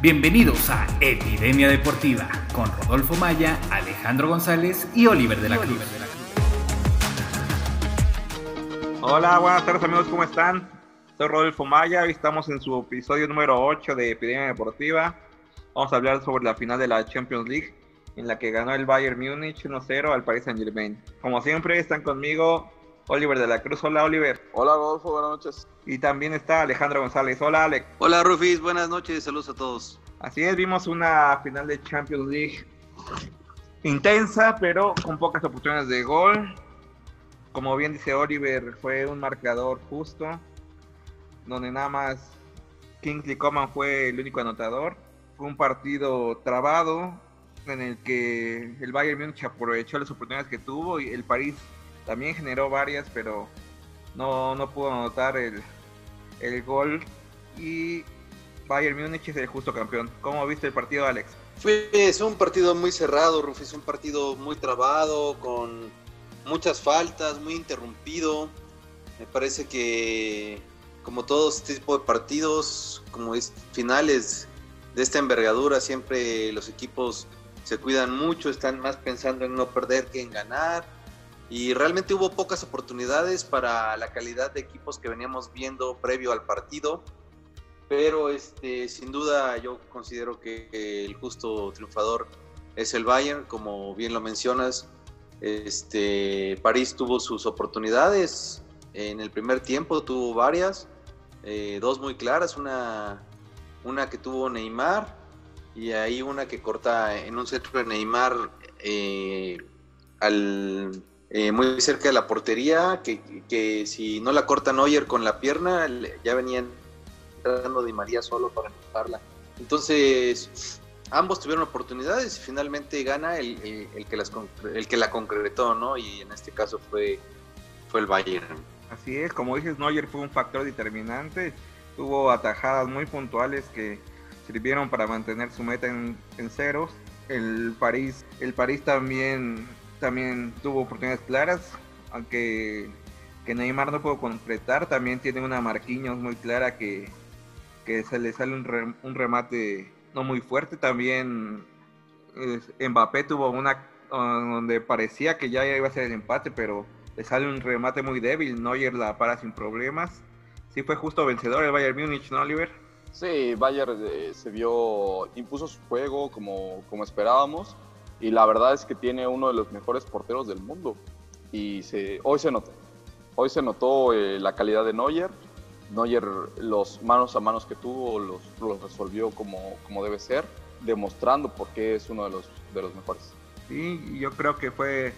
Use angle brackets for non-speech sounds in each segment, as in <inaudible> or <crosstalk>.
Bienvenidos a Epidemia Deportiva con Rodolfo Maya, Alejandro González y Oliver de la Cruz. Hola, buenas tardes amigos, ¿cómo están? Soy Rodolfo Maya, hoy estamos en su episodio número 8 de Epidemia Deportiva. Vamos a hablar sobre la final de la Champions League, en la que ganó el Bayern Múnich 1-0 al Paris Saint Germain. Como siempre, están conmigo Oliver de la Cruz. Hola, Oliver. Hola, Rodolfo, buenas noches. Y también está Alejandro González. Hola, Alex. Hola, Rufis, buenas noches, saludos a todos. Así es, vimos una final de Champions League intensa, pero con pocas oportunidades de gol. Como bien dice Oliver, fue un marcador justo, donde nada más Kingsley Coman fue el único anotador. Fue un partido trabado, en el que el Bayern Múnich aprovechó las oportunidades que tuvo y el París también generó varias, pero no, no pudo anotar el, el gol. Y Bayern Múnich es el justo campeón. ¿Cómo viste el partido, Alex? Fue un partido muy cerrado, Rufis, un partido muy trabado, con muchas faltas, muy interrumpido. Me parece que, como todos este tipo de partidos, como es finales de esta envergadura, siempre los equipos se cuidan mucho, están más pensando en no perder que en ganar y realmente hubo pocas oportunidades para la calidad de equipos que veníamos viendo previo al partido, pero este, sin duda yo considero que el justo triunfador es el Bayern, como bien lo mencionas, este, París tuvo sus oportunidades en el primer tiempo, tuvo varias, eh, dos muy claras, una, una que tuvo Neymar y ahí una que corta en un centro de Neymar eh, al eh, muy cerca de la portería, que, si no la corta Neuer con la pierna, ya venían entrando Di María solo para empujarla. Entonces, ambos tuvieron oportunidades y finalmente gana el, que, las, el que la concretó, ¿no? Y en este caso fue, fue el Bayern. Así es, como dices, Neuer fue un factor determinante, tuvo atajadas muy puntuales que sirvieron para mantener su meta en, en ceros. El París, el París también también tuvo oportunidades claras, aunque que Neymar no pudo concretar, también tiene una Marquinhos muy clara que, se le sale un, remate no muy fuerte, también Mbappé tuvo una ah, donde parecía que ya iba a ser el empate, pero le sale un remate muy débil, Neuer la para sin problemas. Sí fue justo vencedor el Bayern Múnich, ¿no, Oliver? Sí, Bayern eh, se vio, impuso su juego como, como esperábamos y la verdad es que tiene uno de los mejores porteros del mundo. Y se, hoy se notó. Hoy se notó eh, la calidad de Neuer. Neuer, los manos a manos que tuvo, los, los resolvió como, como debe ser, demostrando por qué es uno de los, de los mejores. Sí, yo creo que fue,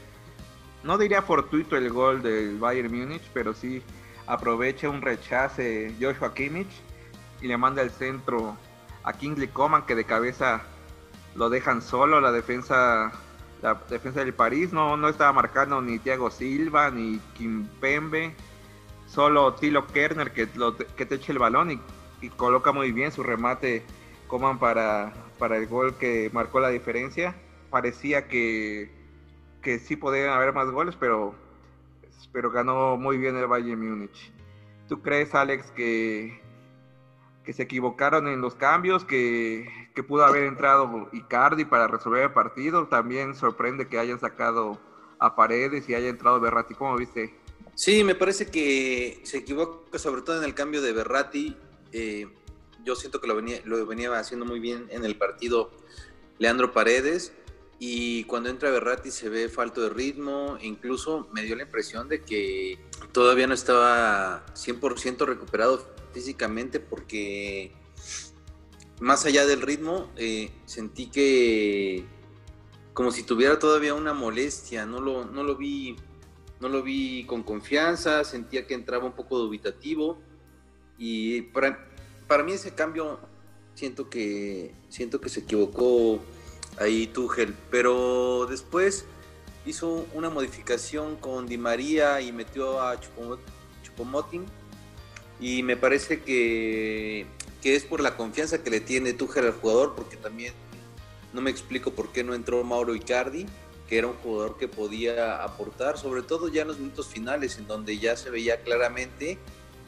no diría fortuito el gol del Bayern Múnich, pero sí aprovecha un rechace Joshua Kimmich y le manda el centro a Kingsley Coman que de cabeza lo dejan solo la defensa la defensa del París no, no estaba marcando ni Thiago Silva ni Kimpembe solo Tilo Kerner que, que te eche el balón y, coloca muy bien su remate Coman para, para el gol que marcó la diferencia. Parecía que, que sí podían haber más goles pero pero ganó muy bien el Bayern Múnich. ¿tú crees Alex que que se equivocaron en los cambios, que, pudo haber entrado Icardi para resolver el partido. También sorprende que hayan sacado a Paredes y haya entrado Berratti. ¿Cómo viste? Sí, me parece que se equivoca sobre todo en el cambio de Berratti. Eh, yo siento que lo venía, lo venía haciendo muy bien en el partido Leandro Paredes. Y cuando entra Berratti se ve falto de ritmo. Incluso me dio la impresión de que todavía no estaba 100% recuperado físicamente porque más allá del ritmo, eh, sentí que como si tuviera todavía una molestia, no lo, no lo vi, no lo vi con confianza, sentía que entraba un poco dubitativo y para, para mí ese cambio siento que siento que se equivocó ahí Tuchel, pero después hizo una modificación con Di María y metió a Chupomoting y me parece que, es por la confianza que le tiene Tuchel al jugador, porque también no me explico por qué no entró Mauro Icardi, que era un jugador que podía aportar, sobre todo ya en los minutos finales, en donde ya se veía claramente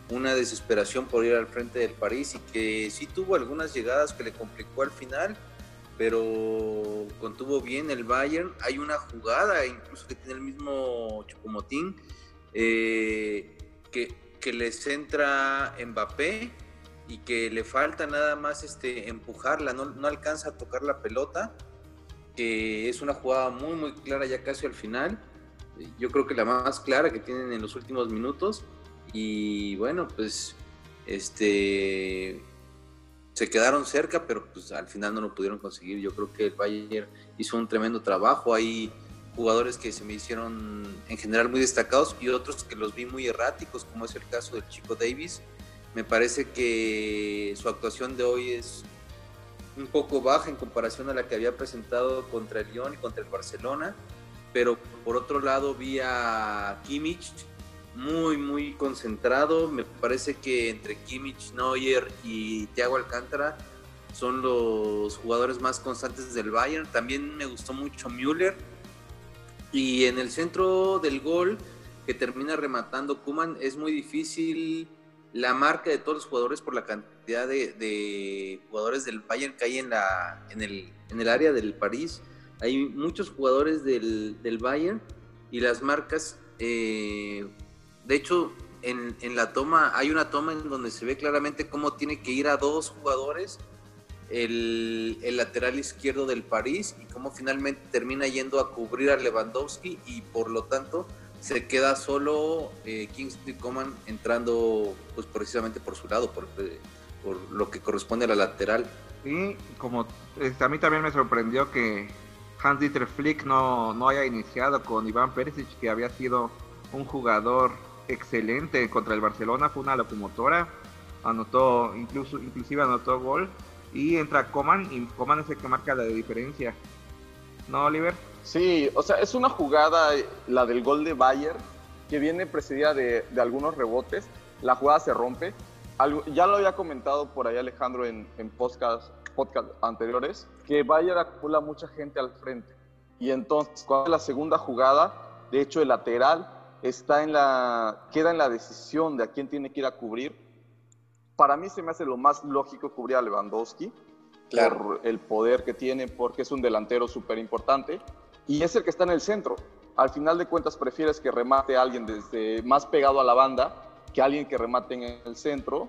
una desesperación por ir al frente del París y que sí tuvo algunas llegadas que le complicó al final, pero contuvo bien el Bayern. Hay una jugada, incluso que tiene el mismo Chupomotín, eh, que, que le centra Mbappé y que le falta nada más este, empujarla, no, no alcanza a tocar la pelota, que es una jugada muy, muy clara ya casi al final. Yo creo que la más clara que tienen en los últimos minutos. Y bueno, pues este se quedaron cerca, pero pues al final no lo pudieron conseguir. Yo creo que el Bayern hizo un tremendo trabajo. Hay jugadores que se me hicieron en general muy destacados y otros que los vi muy erráticos, como es el caso del chico Davis. Me parece que su actuación de hoy es un poco baja en comparación a la que había presentado contra el Lyon y contra el Barcelona, pero por otro lado vi a Kimmich muy, muy concentrado. Me parece que entre Kimmich, Neuer y Thiago Alcántara son los jugadores más constantes del Bayern. También me gustó mucho Müller. Y en el centro del gol que termina rematando Kuman es muy difícil la marca de todos los jugadores por la cantidad de, jugadores del Bayern que hay en, la, en, el, en el área del París. Hay muchos jugadores del, del Bayern y las marcas eh, de hecho, en, la toma, hay una toma en donde se ve claramente cómo tiene que ir a dos jugadores el, lateral izquierdo del París y cómo finalmente termina yendo a cubrir a Lewandowski y por lo tanto se queda solo eh, Kingsley Coman entrando pues precisamente por su lado, por, eh, por lo que corresponde a la lateral. Y como a mí también me sorprendió que Hans-Dieter Flick no, no haya iniciado con Iván Perisic, que había sido un jugador excelente contra el Barcelona, fue una locomotora, anotó, incluso, inclusive anotó gol, y entra Coman, y Coman es el que marca la diferencia. ¿No, Oliver? Sí, o sea, es una jugada, la del gol de Bayern, que viene precedida de, algunos rebotes, la jugada se rompe, ya lo había comentado por ahí Alejandro en, en podcast, podcast anteriores, que Bayern acumula mucha gente al frente. Y entonces, cuando la segunda jugada, de hecho el lateral está en la, queda en la decisión de a quién tiene que ir a cubrir. Para mí se me hace lo más lógico cubrir a Lewandowski por el poder que tiene, porque es un delantero súper importante y es el que está en el centro. Al final de cuentas prefieres que remate a alguien desde más pegado a la banda que alguien que remate en el centro,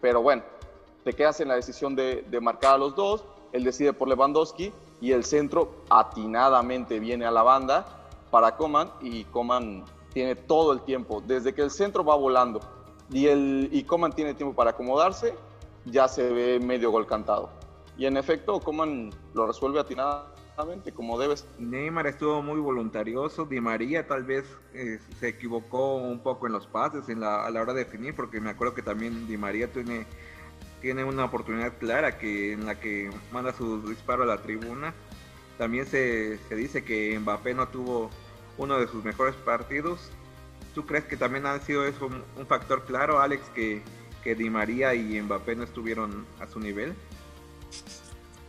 pero bueno, te quedas en la decisión de, de marcar a los dos, él decide por Lewandowski y el centro atinadamente viene a la banda para Coman y Coman tiene todo el tiempo, desde que el centro va volando y, el, y Coman tiene tiempo para acomodarse, ya se ve medio gol cantado. Y en efecto, Coman lo resuelve atinadamente, como debes. Neymar estuvo muy voluntarioso, Di María tal vez eh, se equivocó un poco en los pases en la, a la hora de definir, porque me acuerdo que también Di María tiene, tiene una oportunidad clara que, en la que manda su disparo a la tribuna. También se, se dice que Mbappé no tuvo uno de sus mejores partidos. ¿Tú crees que también ha sido eso un, factor claro, Alex, que, que Di María y Mbappé no estuvieron a su nivel?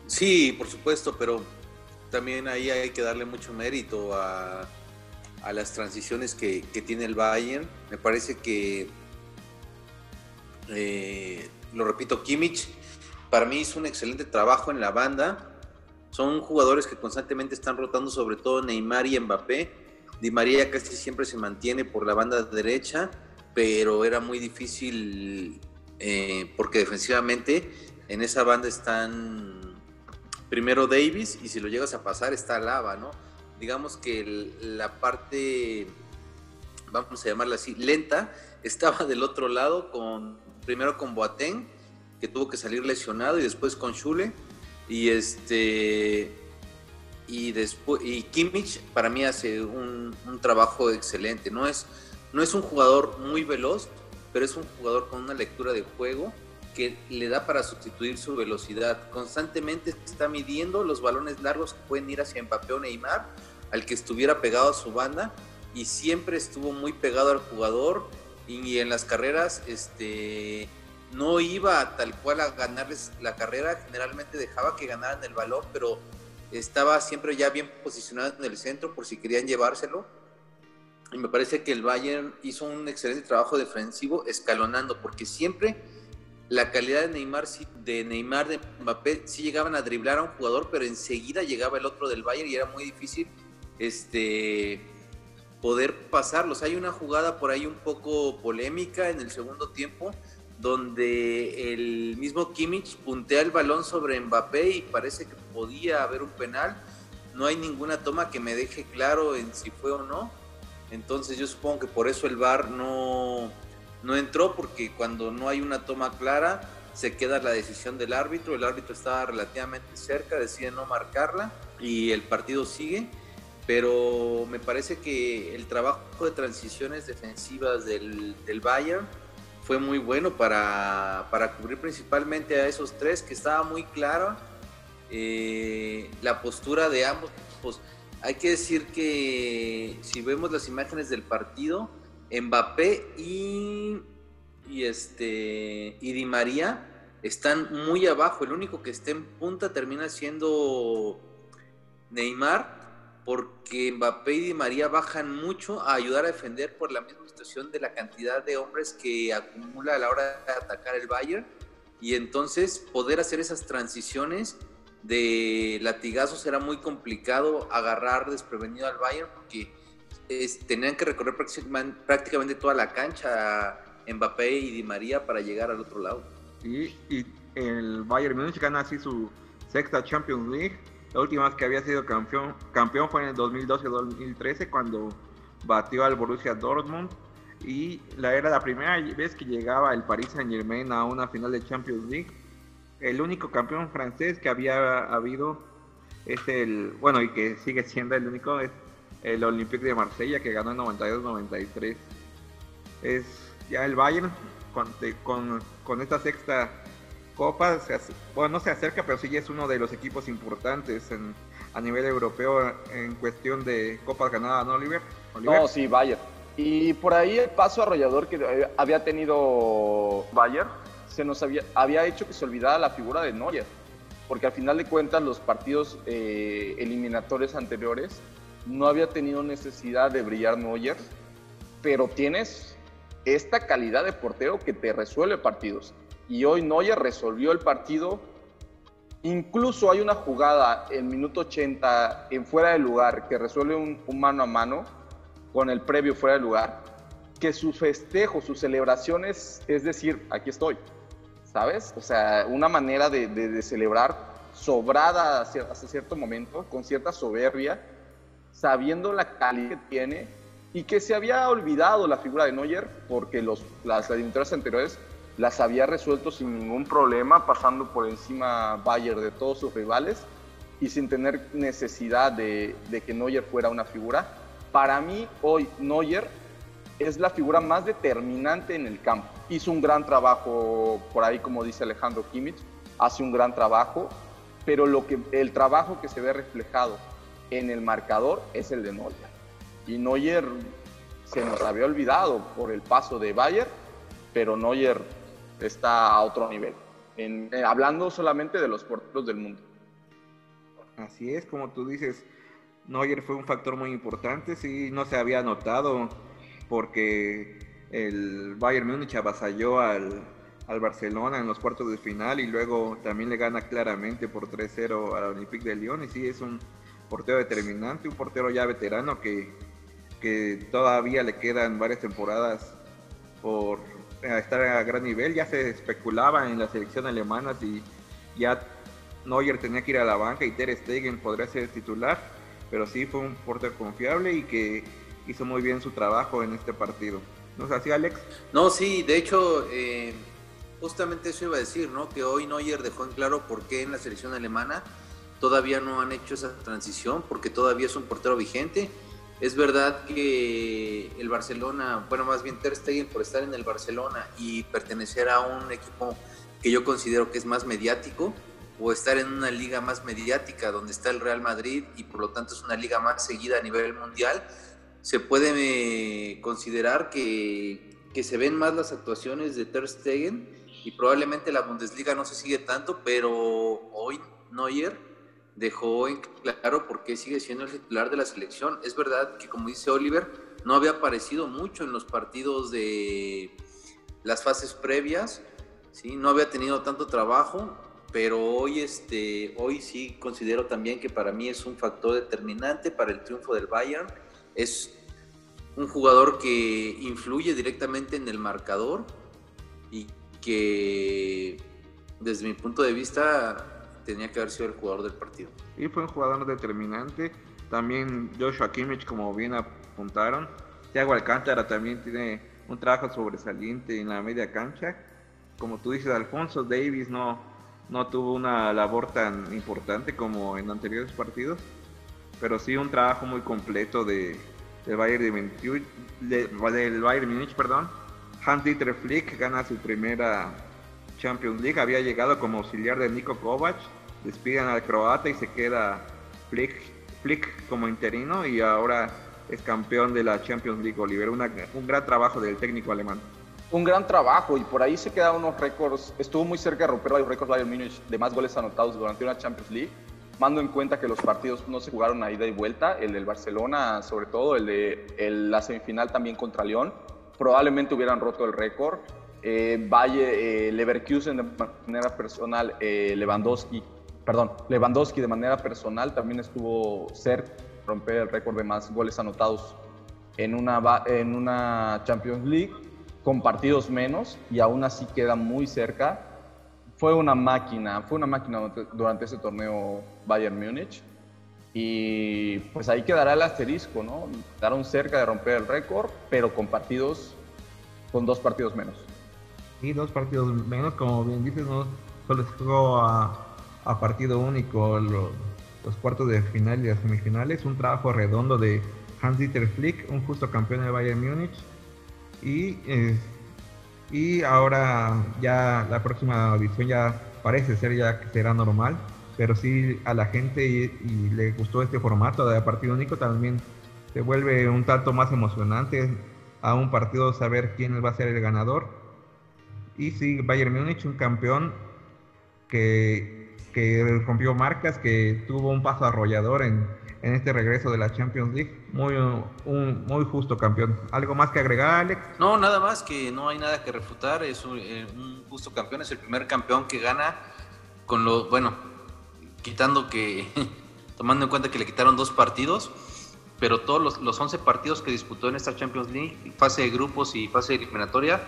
Sí, por supuesto, pero también ahí hay que darle mucho mérito a, a las transiciones que, que, tiene el Bayern. Me parece que, eh, lo repito, Kimmich para mí hizo un excelente trabajo en la banda. Son jugadores que constantemente están rotando, sobre todo Neymar y Mbappé Di María casi siempre se mantiene por la banda derecha, pero era muy difícil eh, porque defensivamente en esa banda están primero Davis y si lo llegas a pasar está Lava, ¿no? Digamos que la parte, vamos a llamarla así, lenta, <laughs> estaba del otro lado con primero con Boateng, que tuvo que salir lesionado y después con Schule y este y después y Kimmich para mí hace un, trabajo excelente. No es, no es un jugador muy veloz, pero es un jugador con una lectura de juego que le da para sustituir su velocidad. Constantemente está midiendo los balones largos que pueden ir hacia Mbappé o Neymar, al que estuviera pegado a su banda, y siempre estuvo muy pegado al jugador. Y en las carreras, este, no iba tal cual a ganarles la carrera, generalmente dejaba que ganaran el balón, pero estaba siempre ya bien posicionado en el centro por si querían llevárselo. y me parece que el Bayern hizo un excelente trabajo defensivo escalonando, porque siempre la calidad de Neymar, de Neymar, de Mbappé, sí llegaban a driblar a un jugador, pero enseguida llegaba el otro del Bayern y era muy difícil este, poder pasarlos. Hay una jugada por ahí un poco polémica en el segundo tiempo, donde el mismo Kimmich puntea el balón sobre Mbappé y parece que podía haber un penal. No hay ninguna toma que me deje claro en si fue o no. Entonces yo supongo que por eso el VAR no, no entró porque cuando no hay una toma clara se queda la decisión del árbitro, el árbitro estaba relativamente cerca, decide no marcarla y el partido sigue, pero me parece que el trabajo de transiciones defensivas del, del Bayern fue muy bueno para, para, cubrir principalmente a esos tres, que estaba muy clara eh, la postura de ambos. Pues, hay que decir que si vemos las imágenes del partido, Mbappé y, y, este, y Di María están muy abajo. El único que esté en punta termina siendo Neymar, porque Mbappé y Di María bajan mucho a ayudar a defender por la misma situación de la cantidad de hombres que acumula a la hora de atacar el Bayern. Y entonces poder hacer esas transiciones de latigazos era muy complicado agarrar desprevenido al Bayern porque tenían que recorrer prácticamente toda la cancha Mbappé y Di María para llegar al otro lado. y el Bayern Múnich gana así su sexta Champions League. La última vez que había sido campeón, campeón fue en el 2012-2013 cuando batió al Borussia Dortmund y la era la primera vez que llegaba el Paris Saint Germain a una final de Champions League. El único campeón francés que había habido es el, bueno, y que sigue siendo el único, es el Olympique de Marsella que ganó en 92-93. Es ya el Bayern con, con, con esta sexta copa, se, bueno, no se acerca, pero sí es uno de los equipos importantes en, a nivel europeo en cuestión de copas ganadas, ¿no, Oliver? Oliver? No, sí, Bayern. Y por ahí el paso arrollador que había tenido Bayern se nos había, había hecho que se olvidara la figura de Neuer, porque al final de cuentas los partidos eh, eliminatorios anteriores no había tenido necesidad de brillar Neuer, pero tienes esta calidad de portero que te resuelve partidos. Y hoy Neuer resolvió el partido. Incluso hay una jugada en minuto 80 en fuera de lugar que resuelve un, mano a mano con el previo fuera de lugar, que su festejo, sus celebraciones, es decir, aquí estoy, ¿sabes? O sea, una manera de, de celebrar sobrada hasta cierto momento, con cierta soberbia, sabiendo la calidad que tiene y que se había olvidado la figura de Neuer porque los, las eliminatorias anteriores las había resuelto sin ningún problema, pasando por encima Bayern de todos sus rivales y sin tener necesidad de, de, que Neuer fuera una figura. Para mí, hoy Neuer es la figura más determinante en el campo. Hizo un gran trabajo, por ahí como dice Alejandro Kimmich, hace un gran trabajo, pero lo que, el trabajo que se ve reflejado en el marcador es el de Neuer. Y Neuer se nos había olvidado por el paso de Bayern, pero Neuer está a otro nivel, eh, hablando solamente de los porteros del mundo. Así es, como tú dices, Neuer fue un factor muy importante, sí, no se había notado porque el Bayern Múnich avasalló al, al Barcelona en los cuartos de final y luego también le gana claramente por 3-0 al Olympique de Lyon y sí es un portero determinante, un portero ya veterano que, que todavía le quedan varias temporadas por estar a gran nivel. Ya se especulaba en la selección alemana si ya Neuer tenía que ir a la banca y Ter Stegen podría ser titular, pero sí fue un portero confiable y que hizo muy bien su trabajo en este partido. ¿No es así, Alex? No, sí, de hecho, eh, justamente eso iba a decir, ¿no? Que hoy Neuer dejó en claro por qué en la selección alemana todavía no han hecho esa transición, porque todavía es un portero vigente. Es verdad que el Barcelona, bueno, más bien Ter Stegen por estar en el Barcelona y pertenecer a un equipo que yo considero que es más mediático, o estar en una liga más mediática donde está el Real Madrid y por lo tanto es una liga más seguida a nivel mundial, se puede eh, considerar que, que se ven más las actuaciones de Ter Stegen y probablemente la Bundesliga no se sigue tanto, pero hoy Neuer dejó en claro por qué sigue siendo el titular de la selección. Es verdad que, como dice Oliver, no había aparecido mucho en los partidos de las fases previas, ¿sí? no había tenido tanto trabajo, pero hoy, este, hoy sí considero también que para mí es un factor determinante para el triunfo del Bayern. Es un jugador que influye directamente en el marcador y que desde mi punto de vista tenía que haber sido el jugador del partido. Y fue un jugador determinante. También Joshua Kimmich, como bien apuntaron. Thiago Alcántara también tiene un trabajo sobresaliente en la media cancha. Como tú dices, Alfonso Davis no, no tuvo una labor tan importante como en anteriores partidos, pero sí un trabajo muy completo de, Bayern de, del Bayern Munich, perdón. Hans-Dieter Flick gana su primera Champions League, había llegado como auxiliar de Niko Kovac, despiden al croata y se queda Flick, Flick como interino y ahora es campeón de la Champions League, Oliver. un gran trabajo del técnico alemán. Un gran trabajo y por ahí se quedaron unos récords. Estuvo muy cerca de romper los récords Bayern Munich de más goles anotados durante una Champions League. Mando en cuenta que los partidos no se jugaron a ida y vuelta. El del Barcelona, sobre todo, el de la semifinal también contra León, probablemente hubieran roto el récord. Eh, Valle, eh, Leverkusen de manera personal, eh, Lewandowski, perdón, Lewandowski de manera personal también estuvo cerca romper el récord de más goles anotados en una, en una Champions League con partidos menos y aún así queda muy cerca. Fue una máquina, fue una máquina durante ese torneo Bayern Múnich y pues ahí quedará el asterisco, ¿no? Quedaron cerca de romper el récord, pero con partidos, con dos partidos menos. Y dos partidos menos, como bien dices, no solo se jugó a, a partido único los cuartos de final y las semifinales. Un trabajo redondo de Hans-Dieter Flick, un justo campeón de Bayern Múnich. Y, eh, y ahora ya la próxima edición ya parece ser ya que será normal. Pero sí a la gente y, le gustó este formato de partido único también se vuelve un tanto más emocionante a un partido saber quién va a ser el ganador. Y sí, Bayern Múnich, un campeón que que rompió marcas, que tuvo un paso arrollador en, en este regreso de la Champions League. Muy, un, muy justo campeón. ¿Algo más que agregar, Alex? No, nada más, que no hay nada que refutar. Es un, eh, justo campeón, es el primer campeón que gana con lo, bueno, quitando que, <laughs> tomando en cuenta que le quitaron dos partidos, pero todos los, los 11 partidos que disputó en esta Champions League, fase de grupos y fase eliminatoria,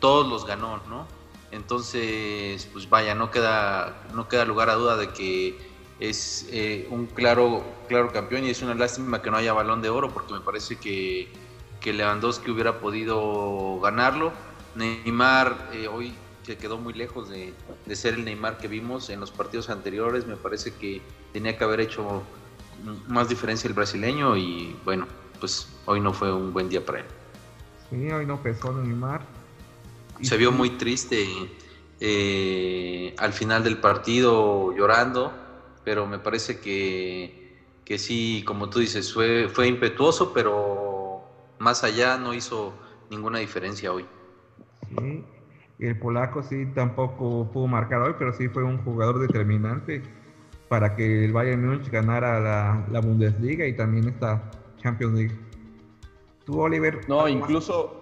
todos los ganó, ¿no? Entonces, pues vaya, no queda, no queda lugar a duda de que es eh, un claro, claro campeón y es una lástima que no haya balón de oro porque me parece que, que Lewandowski hubiera podido ganarlo. Neymar eh, hoy se quedó muy lejos de, de, ser el Neymar que vimos en los partidos anteriores. Me parece que tenía que haber hecho más diferencia el brasileño y bueno, pues hoy no fue un buen día para él. Sí, hoy no pesó Neymar se vio muy triste eh, al final del partido llorando, pero me parece que, que sí, como tú dices, fue, fue impetuoso, pero más allá no hizo ninguna diferencia hoy. Sí, el polaco sí tampoco pudo marcar hoy, pero sí fue un jugador determinante para que el Bayern Múnich ganara la, Bundesliga y también esta Champions League. Tú, Oliver. No, incluso.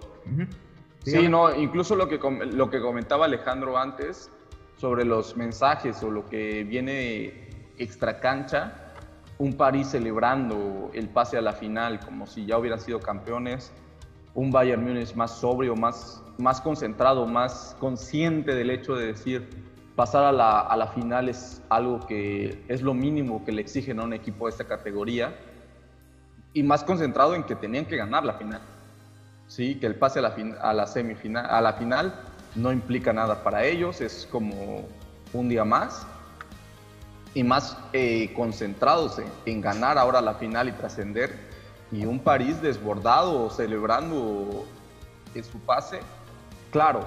Sí, no, incluso lo que, lo que comentaba Alejandro antes sobre los mensajes o lo que viene extra cancha, un París celebrando el pase a la final como si ya hubieran sido campeones, un Bayern Múnich más sobrio, más, más concentrado, más consciente del hecho de decir pasar a la, a la final es algo que es lo mínimo que le exigen a un equipo de esta categoría y más concentrado en que tenían que ganar la final. ¿sí? que el pase a la, a la semifinal, a la final no implica nada para ellos, es como un día más y más eh, concentrados en, ganar ahora la final y trascender y un París desbordado celebrando su pase. Claro,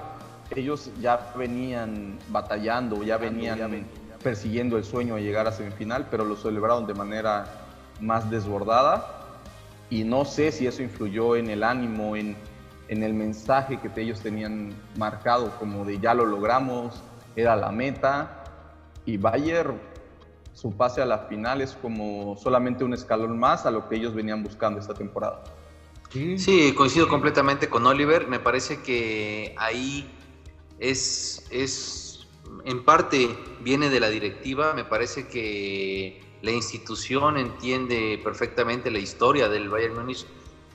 ellos ya venían batallando, ya venían. persiguiendo el sueño de llegar a semifinal, pero lo celebraron de manera más desbordada. Y no sé si eso influyó en el ánimo, en, en el mensaje que ellos tenían marcado como de ya lo logramos, era la meta. Y Bayer su pase a la final es como solamente un escalón más a lo que ellos venían buscando esta temporada. Sí. coincido completamente con Oliver. Me parece que ahí es, es, en parte viene de la directiva. Me parece que la institución entiende perfectamente la historia del Bayern Múnich,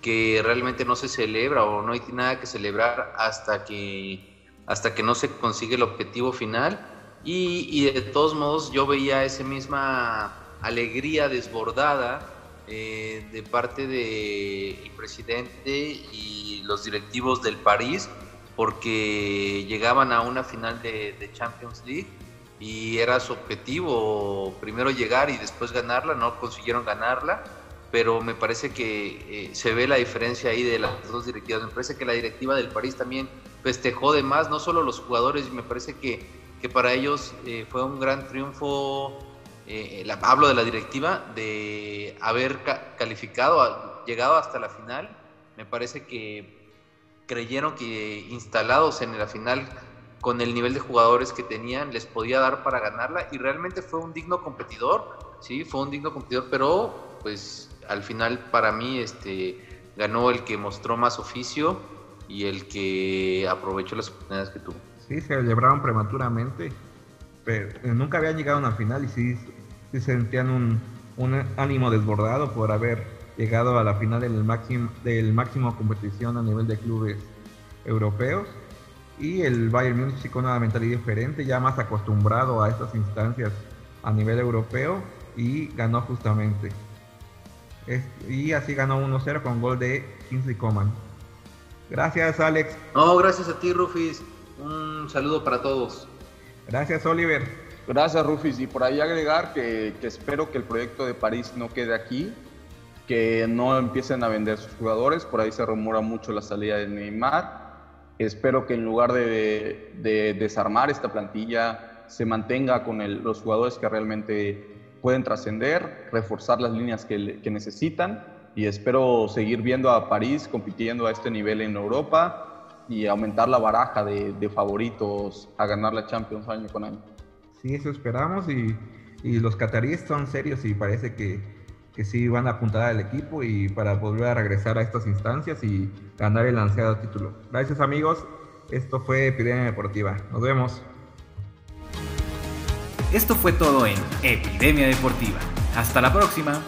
que realmente no se celebra o no hay nada que celebrar hasta que, hasta que no se consigue el objetivo final. Y, de todos modos yo veía esa misma alegría desbordada eh, de parte del presidente y los directivos del París porque llegaban a una final de, Champions League y era su objetivo primero llegar y después ganarla, no consiguieron ganarla, pero me parece que eh, se ve la diferencia ahí de las dos directivas. Me parece que la directiva del París también festejó de más, no solo los jugadores, me parece que, que para ellos eh, fue un gran triunfo eh, hablo de la directiva, de haber calificado, llegado hasta la final. Me parece que creyeron que instalados en la final con el nivel de jugadores que tenían les podía dar para ganarla y realmente fue un digno competidor, sí, fue un digno competidor, pero pues al final para mí este ganó el que mostró más oficio y el que aprovechó las oportunidades que tuvo. Sí, celebraron prematuramente, pero nunca habían llegado a una final y sí sí sentían un, un ánimo desbordado por haber llegado a la final del máximo, del máximo competición a nivel de clubes europeos. Y el Bayern Múnich con una mentalidad diferente, ya más acostumbrado a estas instancias a nivel europeo y ganó justamente. y así ganó 1-0 con gol de Kingsley Coman. Gracias Alex. No, gracias a ti Rufis. Un saludo para todos. Gracias Oliver. Gracias, Rufis. Y por ahí agregar que, espero que el proyecto de París no quede aquí, que no empiecen a vender sus jugadores. Por ahí se rumora mucho la salida de Neymar. Espero que en lugar de, desarmar esta plantilla, se mantenga con los jugadores que realmente pueden trascender, reforzar las líneas que, necesitan. Y espero seguir viendo a París compitiendo a este nivel en Europa y aumentar la baraja de, de favoritos a ganar la Champions año con año. Sí, eso esperamos y, los cataríes son serios y parece que, que, sí van a apuntar al equipo y para volver a regresar a estas instancias y ganar el ansiado título. Gracias amigos, esto fue Epidemia Deportiva. Nos vemos. Esto fue todo en Epidemia Deportiva. Hasta la próxima.